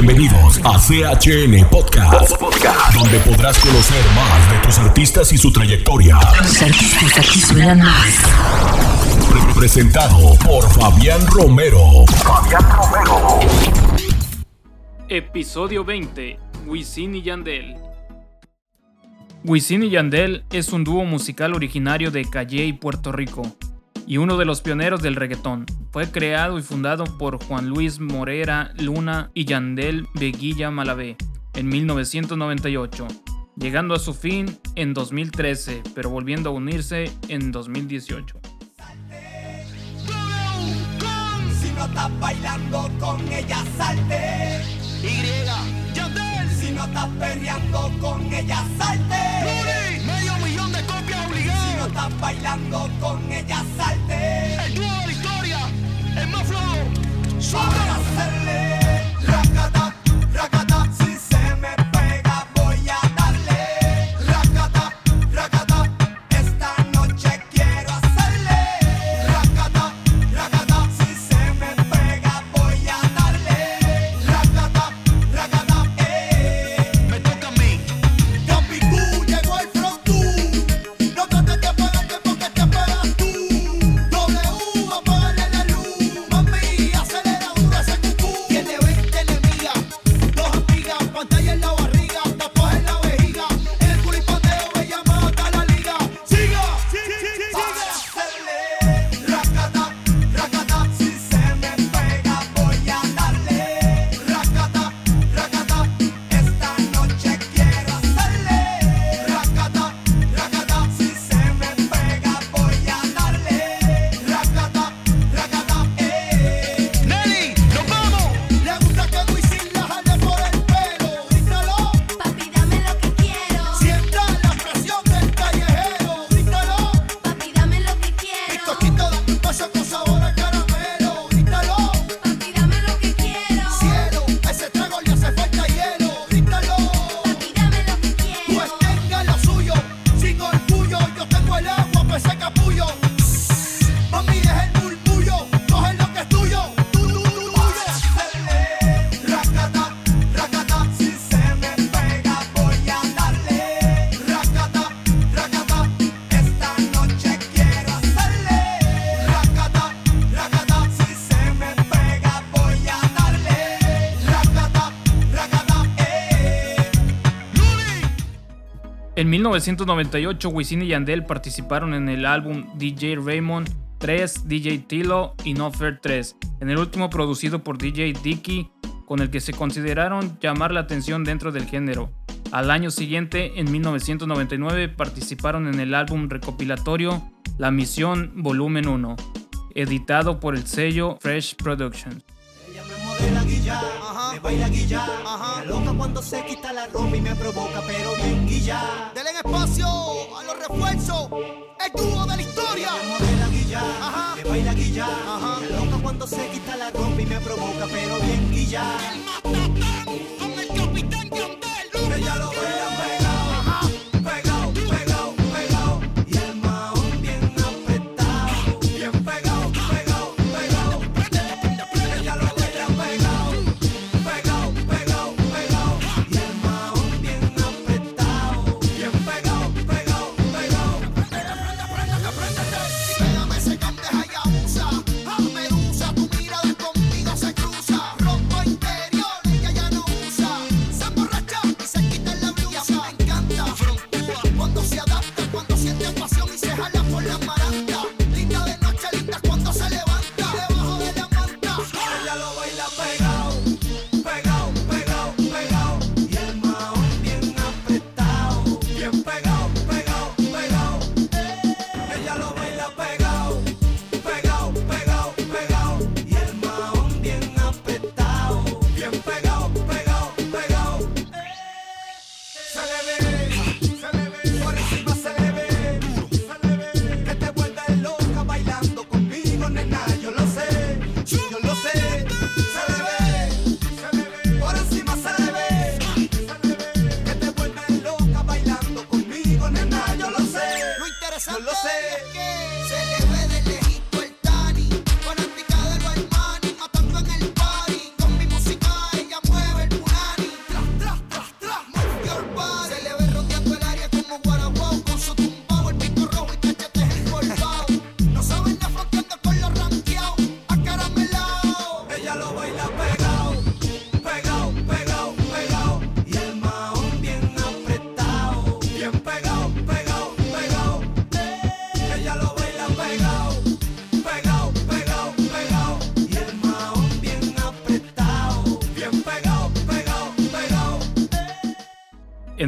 Bienvenidos a CHN Podcast, donde podrás conocer más de tus artistas y su trayectoria. Los artistas aquí suenan más. Pre- Presentado por Fabián Romero. Fabián Romero. Episodio 20. Wisin y Yandel. Wisin y Yandel es un dúo musical originario de Calley, Puerto Rico, y uno de los pioneros del reggaetón. Fue creado y fundado por Juan Luis Morera Luna y Yandel Veguilla Malavé en 1998, llegando a su fin en 2013, pero volviendo a unirse en 2018. Si no estás bailando con ella, salte. Y, Yandel. Si no estás perreando con ella, salte. Medio millón de copias Si no obligadas. estás bailando con ella, salte. El dúo de. El más En 1998, Wisin y Yandel participaron en el álbum DJ Raymond 3, DJ Tilo y No Fair 3, en el último producido por DJ Dicky, con el que se consideraron llamar la atención dentro del género. Al año siguiente, en 1999, participaron en el álbum recopilatorio La Misión Volumen 1, editado por el sello Fresh Productions. Me baila guilla, me loca cuando se quita la ropa y me provoca, pero bien guilla. Denle espacio a los refuerzos. El dúo de la historia. Me modela guilla, Ajá. me baila guilla, Ajá. me loca cuando se quita la ropa y me provoca, pero bien guilla. Con el capitán Yandel. Ella lo baila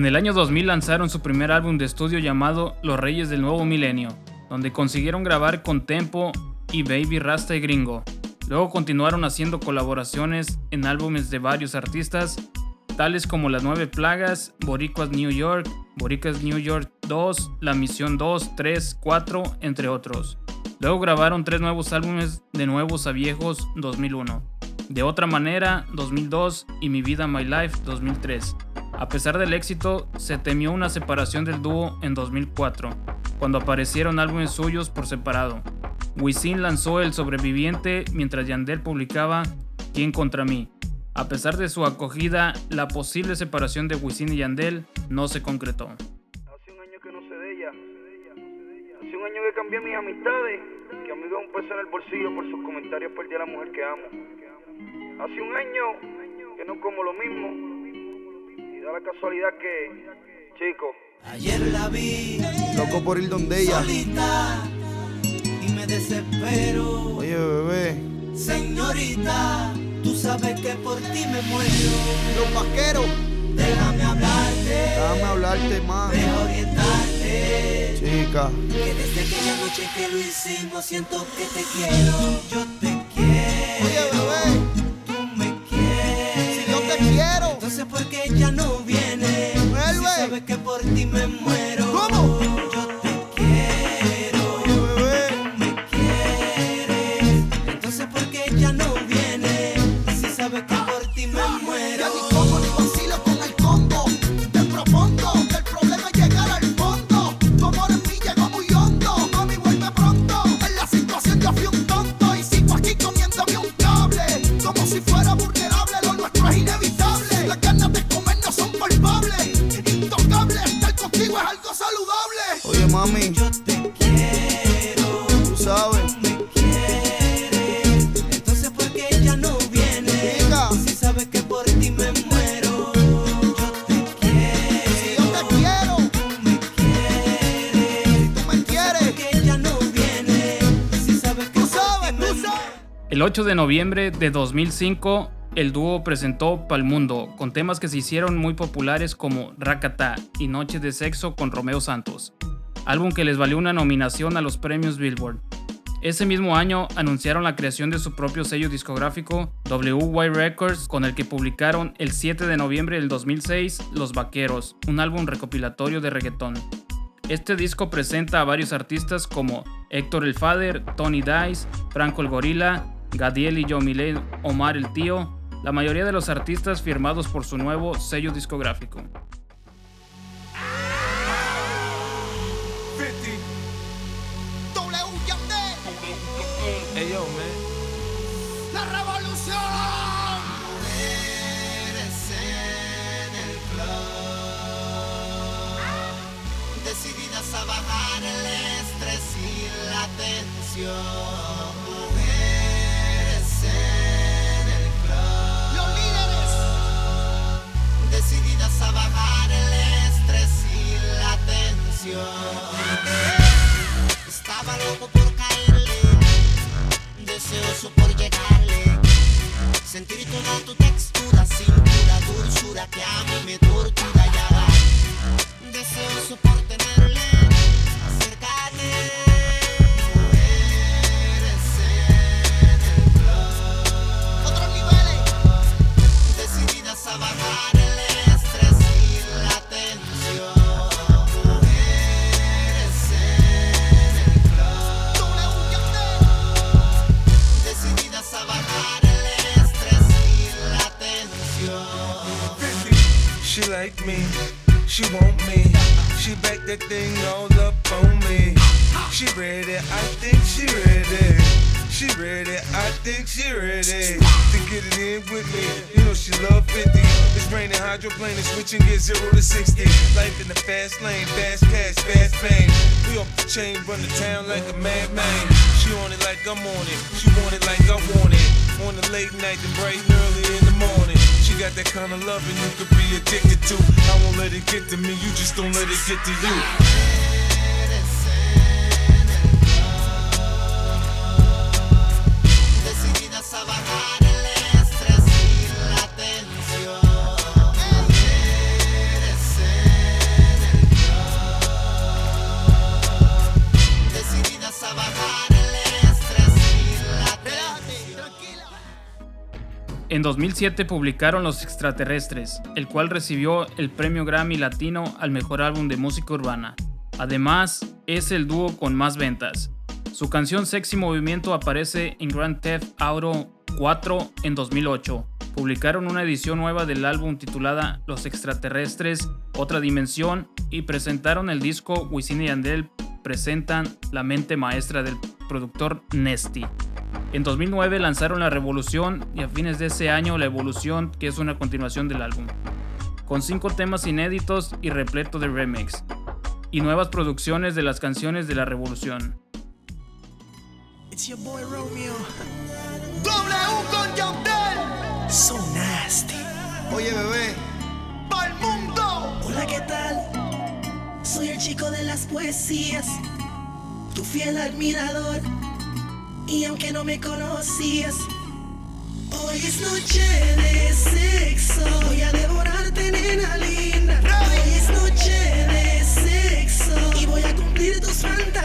el año 2000 lanzaron su primer álbum de estudio llamado Los Reyes del Nuevo Milenio, donde consiguieron grabar con Tempo y Baby Rasta y Gringo. Luego continuaron haciendo colaboraciones en álbumes de varios artistas, tales como Las Nueve Plagas, Boricuas New York, Boricuas New York 2, La Misión 2, 3, 4, entre otros. Luego grabaron tres nuevos álbumes de Nuevos a Viejos 2001, De Otra Manera 2002 y Mi Vida My Life 2003. A pesar del éxito, se temió una separación del dúo en 2004, cuando aparecieron álbumes suyos por separado. Wisin lanzó El Sobreviviente mientras Yandel publicaba ¿Quién contra mí? A pesar de su acogida, la posible separación de Wisin y Yandel no se concretó. Hace un año que no sé de ella. Hace un año que cambié mis amistades. Que amigo un peso en el bolsillo por sus comentarios perdí a la mujer que amo. Hace un año que no como lo mismo. Da la casualidad que, chico, Ayer la vi Loco por ir donde ella. solita y me desespero. Oye, bebé. Señorita, tú sabes que por ti me muero. Los vaqueros. Déjame hablarte, Déjame hablarte más. deja orientarte. Chica. Que desde aquella noche que lo hicimos siento que te quiero. Yo te 8 de noviembre de 2005, el dúo presentó Pal Mundo, con temas que se hicieron muy populares como Rakata y Noche de Sexo con Romeo Santos, álbum que les valió una nominación a los premios Billboard. Ese mismo año anunciaron la creación de su propio sello discográfico WY Records, con el que publicaron el 7 de noviembre del 2006 Los Vaqueros, un álbum recopilatorio de reggaetón. Este disco presenta a varios artistas como Héctor el Fader, Tony Dice, Franco el Gorila, Gadiel y Yomile Omar el Tío, la mayoría de los artistas firmados por su nuevo sello discográfico. 50. W Yandel. Hey yo, man. La revolución. Eres en el club Decididas a bajar el estrés y la tensión tensión Estaba loco por caerle Deseoso por llegarle Sentir toda tu textura, cintura, dulzura que a mí me tortura ya. Deseoso Ready to get it in with me. You know she love 50. It's raining hydroplane and switching gear zero to 60. Life in the fast lane, fast cash, fast fame. We off the chain, run the town like a madman. She on it like I'm on it. She want it like I want it. on a late night and bright and early in the morning. She got that kind of loving you could be addicted to. I won't let it get to me, you just don't let it get to you. En 2007 publicaron Los Extraterrestres, el cual recibió el premio Grammy Latino al mejor álbum de música urbana. Además, es el dúo con más ventas. Su canción Sexy Movimiento aparece en Grand Theft Auto 4 en 2008. Publicaron una edición nueva del álbum titulada Los Extraterrestres, Otra Dimensión y presentaron el disco Wisin y Yandel presentan La mente maestra del productor Nesty. En 2009 lanzaron La Revolución y a fines de ese año La Evolución, que es una continuación del álbum, con cinco temas inéditos y repleto de remix, y nuevas producciones de las canciones de La Revolución. It's your boy Romeo. W con. So nasty. Oye, bebé, Pa'l mundo. Hola, ¿qué tal? Soy el chico de las poesías, tu fiel admirador. Y aunque no me conocías, hoy es noche de sexo. Voy a devorarte, nena linda. Hoy es noche de sexo. Y voy a cumplir tus fantasías.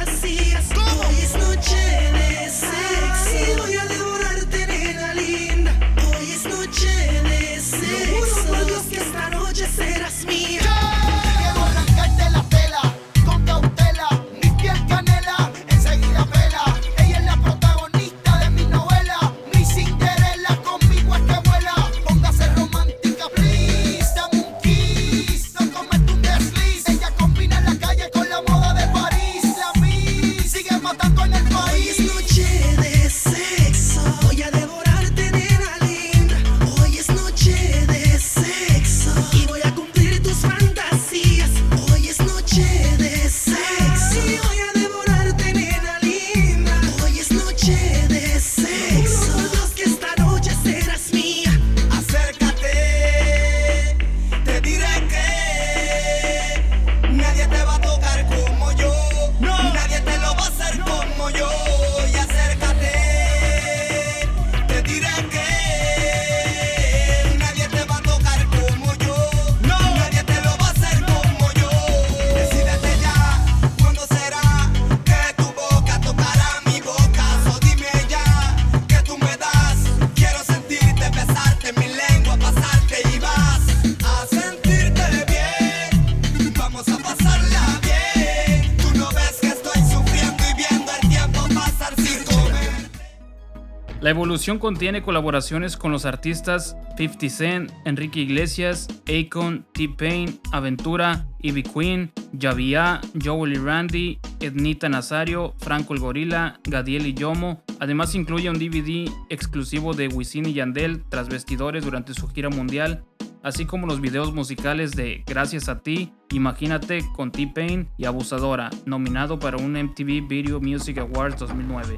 Evolución contiene colaboraciones con los artistas 50 Cent, Enrique Iglesias, Akon, T-Pain, Aventura, Ivy Queen, Javia, Joel y Randy, Ednita Nazario, Franco el Gorila, Gadiel y Yomo. Además incluye un DVD exclusivo de Wisin y Yandel tras vestidores durante su gira mundial, así como los videos musicales de Gracias a ti, Imagínate con T-Pain y Abusadora, nominado para un MTV Video Music Awards 2009.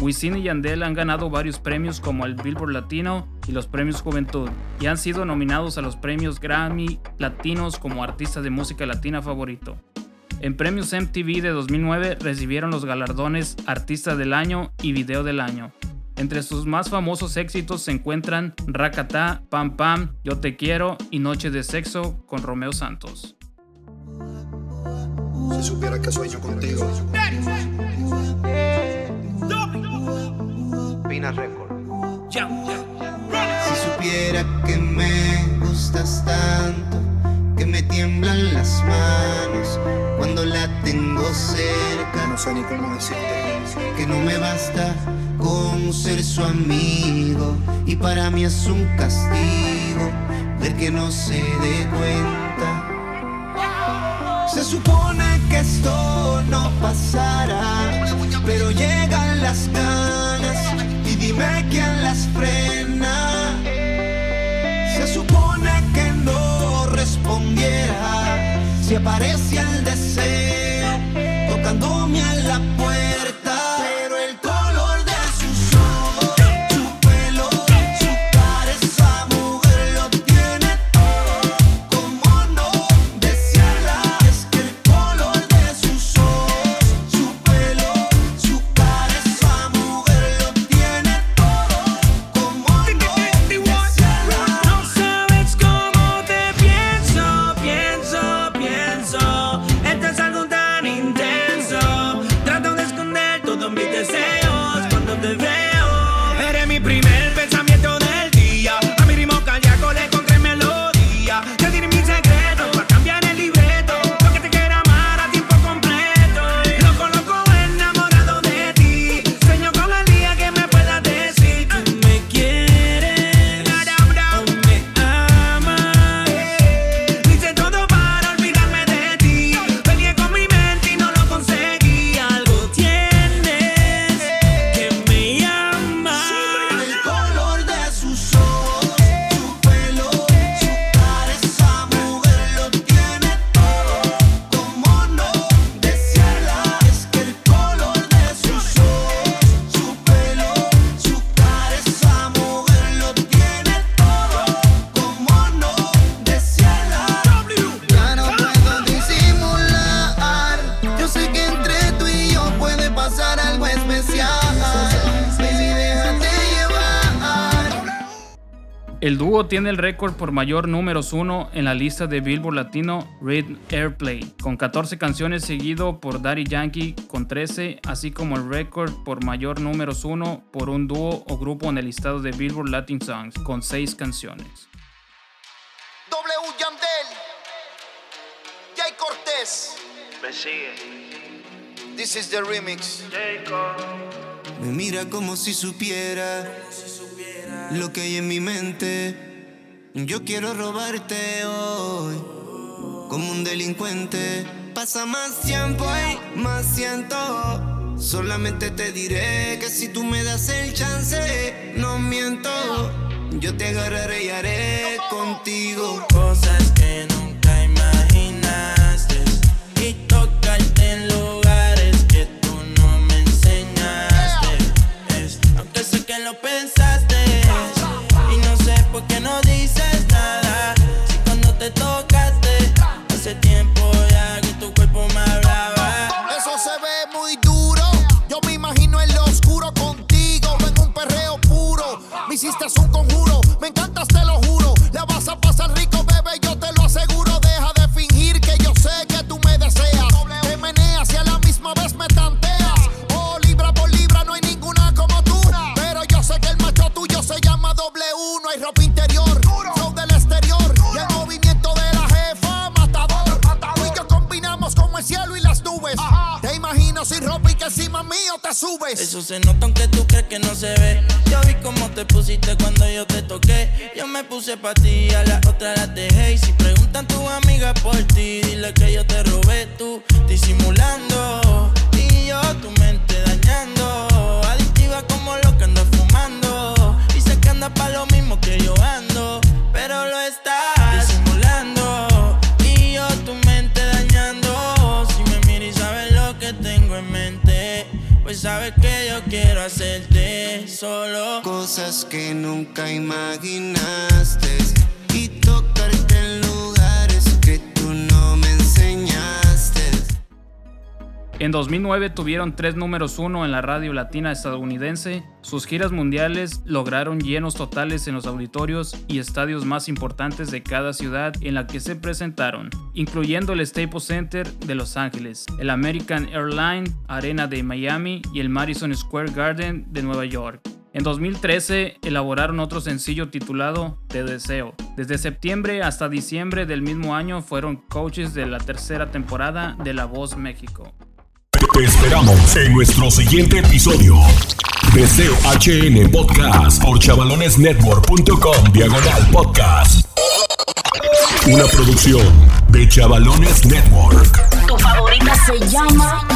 Wisin y Yandel han ganado varios premios como el Billboard Latino y los premios Juventud, y han sido nominados a los premios Grammy Latinos como artista de música latina favorito. En premios MTV de 2009 recibieron los galardones Artista del Año y Video del Año. Entre sus más famosos éxitos se encuentran Rakata, Pam Pam, Yo Te Quiero y Noche de Sexo con Romeo Santos. Si supiera que sueño contigo. Pina Record. Si supiera que me gustas tanto, que me tiemblan las manos cuando la tengo cerca. No sé ni cómo decirte. que no me basta con ser su amigo y para mí es un castigo ver que no se dé cuenta. Se supone que esto no pasará, pero llegan las ganas y dime quién las frena. Se supone que no respondiera si aparece el deseo dúo tiene el récord por mayor números 1 en la lista de Billboard Latino Rhythm Airplay, con 14 canciones seguido por Daddy Yankee con 13, así como el récord por mayor números 1 por un dúo o grupo en el listado de Billboard Latin Songs, con 6 canciones. W Yandel, Jay Cortés. Me sigue. This is the remix. Me mira como si supiera lo que hay en mi mente. Yo quiero robarte hoy como un delincuente. Pasa más tiempo y más siento. Solamente te diré que si tú me das el chance, no miento. Yo te agarraré y haré contigo Cosas que nunca Eso se nota aunque tú crees que no se ve. Yo vi cómo te pusiste cuando yo te toqué. Yo me puse pa' ti, a la otra la dejé. Y si preguntan tus amigas por ti, dile que yo te robé tú, disimulando. Y yo tu mente dañando. Adictiva como lo que ando fumando. Sé que anda pa' lo mismo que yo quiero hacerte solo. cosas que nunca imaginaste En 2009 tuvieron tres números uno en la radio latina estadounidense. Sus giras mundiales lograron llenos totales en los auditorios y estadios más importantes de cada ciudad en la que se presentaron, incluyendo el Staples Center de Los Ángeles, el American Airlines Arena de Miami y el Madison Square Garden de Nueva York. En 2013 elaboraron otro sencillo titulado Te Deseo. Desde septiembre hasta diciembre del mismo año fueron coaches de la tercera temporada de La Voz México. Te esperamos en nuestro siguiente episodio. Deseo HN Podcast por chavalonesnetwork.com diagonal podcast. Una producción de Chavalones Network. Tu favorita se llama